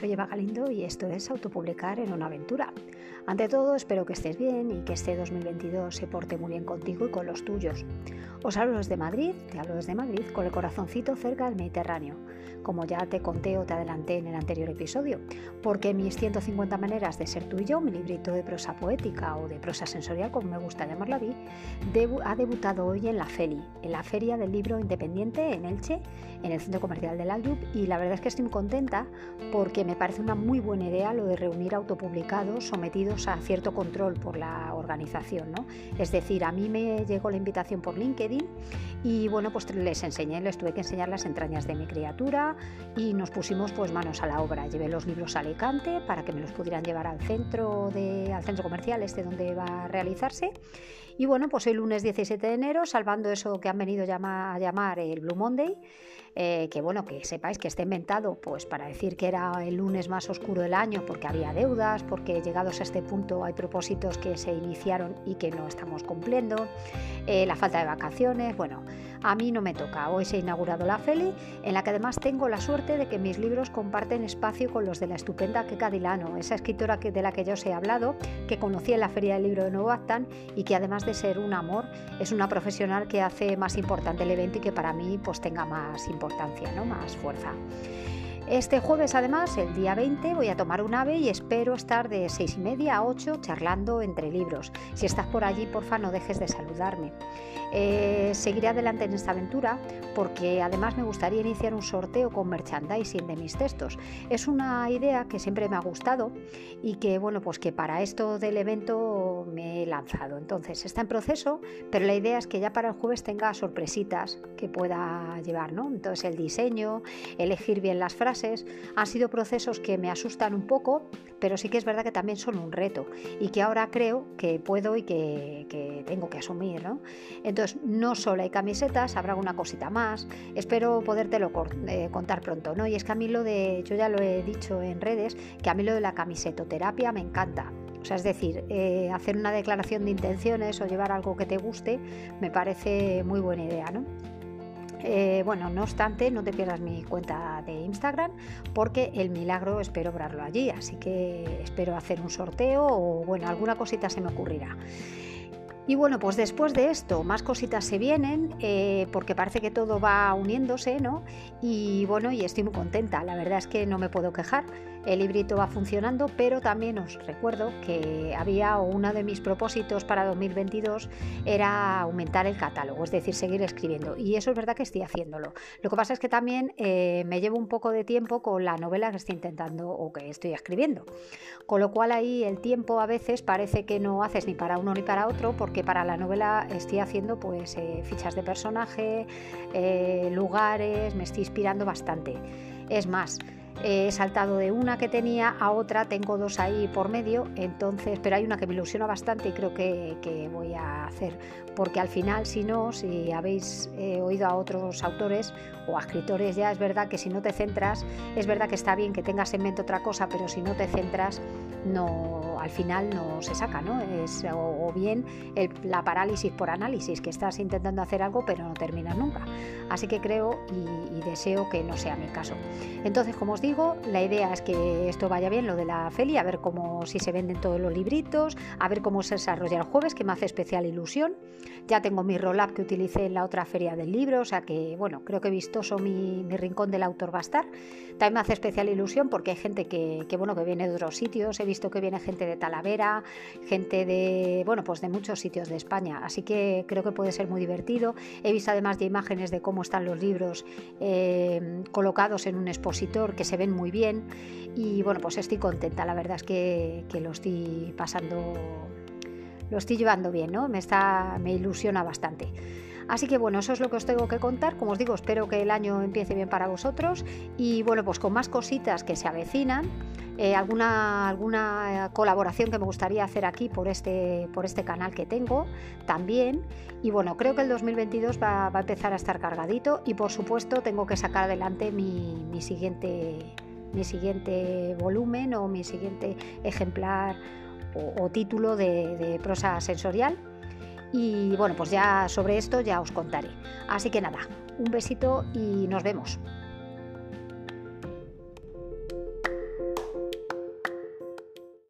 soy Eva Galindo y esto es Autopublicar en una aventura. Ante todo, espero que estés bien y que este 2022 se porte muy bien contigo y con los tuyos. Os hablo desde Madrid, te hablo desde Madrid con el corazoncito cerca del Mediterráneo, como ya te conté o te adelanté en el anterior episodio, porque mis 150 maneras de ser tú y yo, mi librito de prosa poética o de prosa sensorial, como me gusta llamarla a mí, ha debutado hoy en la FELI, en la Feria del Libro Independiente en Elche, en el Centro Comercial del Aljub, y la verdad es que estoy muy contenta porque me parece una muy buena idea lo de reunir autopublicados sometidos a cierto control por la organización. ¿no? Es decir, a mí me llegó la invitación por LinkedIn y bueno, pues les enseñé, les tuve que enseñar las entrañas de mi criatura y nos pusimos pues manos a la obra. Llevé los libros a Alicante para que me los pudieran llevar al centro, de, al centro comercial este donde va a realizarse. Y bueno, pues el lunes 17 de enero, salvando eso que han venido a llamar el Blue Monday, eh, que bueno, que sepáis que está inventado pues para decir que era el lunes más oscuro del año porque había deudas, porque llegados a este punto hay propósitos que se iniciaron y que no estamos cumpliendo, eh, la falta de vacaciones, bueno, a mí no me toca. Hoy se ha inaugurado la Feli, en la que además tengo la suerte de que mis libros comparten espacio con los de la estupenda Keka Dilano, esa escritora que, de la que yo os he hablado, que conocí en la Feria del Libro de Nuevo Actán y que además de ser un amor, es una profesional que hace más importante el evento y que para mí pues tenga más importancia, ¿no? más fuerza. Este jueves, además, el día 20, voy a tomar un ave y espero estar de seis y media a 8 charlando entre libros. Si estás por allí, porfa, no dejes de saludarme. Eh, seguiré adelante en esta aventura porque además me gustaría iniciar un sorteo con merchandising de mis textos. Es una idea que siempre me ha gustado y que, bueno, pues que para esto del evento me he lanzado. Entonces, está en proceso, pero la idea es que ya para el jueves tenga sorpresitas que pueda llevar, ¿no? Entonces, el diseño, elegir bien las frases han sido procesos que me asustan un poco, pero sí que es verdad que también son un reto y que ahora creo que puedo y que, tengo que asumir. ¿no? Entonces, no solo hay camisetas, habrá una cosita más. Espero podértelo eh, contar pronto. ¿no? Y es que a mí lo de, yo ya lo he dicho en redes, que a mí lo de la camisetoterapia me encanta. O sea, es decir, eh, hacer una declaración de intenciones o llevar algo que te guste me parece muy buena idea, ¿no? Eh, bueno, no obstante, no te pierdas mi cuenta de Instagram porque el milagro espero obrarlo allí, así que espero hacer un sorteo o bueno, alguna cosita se me ocurrirá. Y bueno, pues después de esto, más cositas se vienen, eh, porque parece que todo va uniéndose, ¿no? Y bueno, y estoy muy contenta, la verdad es que no me puedo quejar el librito va funcionando, pero también os recuerdo que había uno de mis propósitos para 2022 era aumentar el catálogo, es decir, seguir escribiendo. Y eso es verdad que estoy haciéndolo. Lo que pasa es que también eh, me llevo un poco de tiempo con la novela que estoy intentando o que estoy escribiendo. Con lo cual ahí el tiempo a veces parece que no haces ni para uno ni para otro, porque para la novela estoy haciendo pues eh, fichas de personaje, eh, lugares, me estoy inspirando bastante. Es más, he saltado de una que tenía a otra, tengo dos ahí por medio, entonces, pero hay una que me ilusiona bastante y creo que, voy a hacer, porque al final, si no, si habéis eh, oído a otros autores o a escritores ya, es verdad que si no te centras, es verdad que está bien que tengas en mente otra cosa, pero si no te centras, no, al final no se saca, ¿no? Es, o, bien la parálisis por análisis, que estás intentando hacer algo pero no terminas nunca. Así que creo y, deseo que no sea mi caso. Entonces, como os digo, la idea es que esto vaya bien, lo de la Feli, a ver cómo si se venden todos los libritos, a ver cómo se desarrolla el jueves, que me hace especial ilusión. Ya tengo mi roll-up que utilicé en la otra feria del libro, o sea que, bueno, creo que vistoso mi, mi rincón del autor va a estar. También me hace especial ilusión porque hay gente que, que, bueno, que viene de otros sitios, he visto que viene gente de Talavera, gente de, bueno, pues de muchos sitios de España, así que creo que puede ser muy divertido. He visto además de imágenes de cómo están los libros eh, colocados en un expositor que se ven muy bien y bueno, pues estoy contenta, la verdad es que, lo estoy pasando, lo estoy llevando bien, ¿no? Me, está, me ilusiona bastante. Así que bueno, eso es lo que os tengo que contar. Como os digo, espero que el año empiece bien para vosotros y bueno, pues con más cositas que se avecinan. Eh, alguna, alguna eh, colaboración que me gustaría hacer aquí por este, por este canal que tengo también. Y bueno, creo que el 2022 va, a empezar a estar cargadito y por supuesto tengo que sacar adelante mi, mi siguiente mi siguiente volumen o mi siguiente ejemplar o, título de, prosa sensorial. Y bueno, pues ya sobre esto ya os contaré. Así que nada, un besito y nos vemos.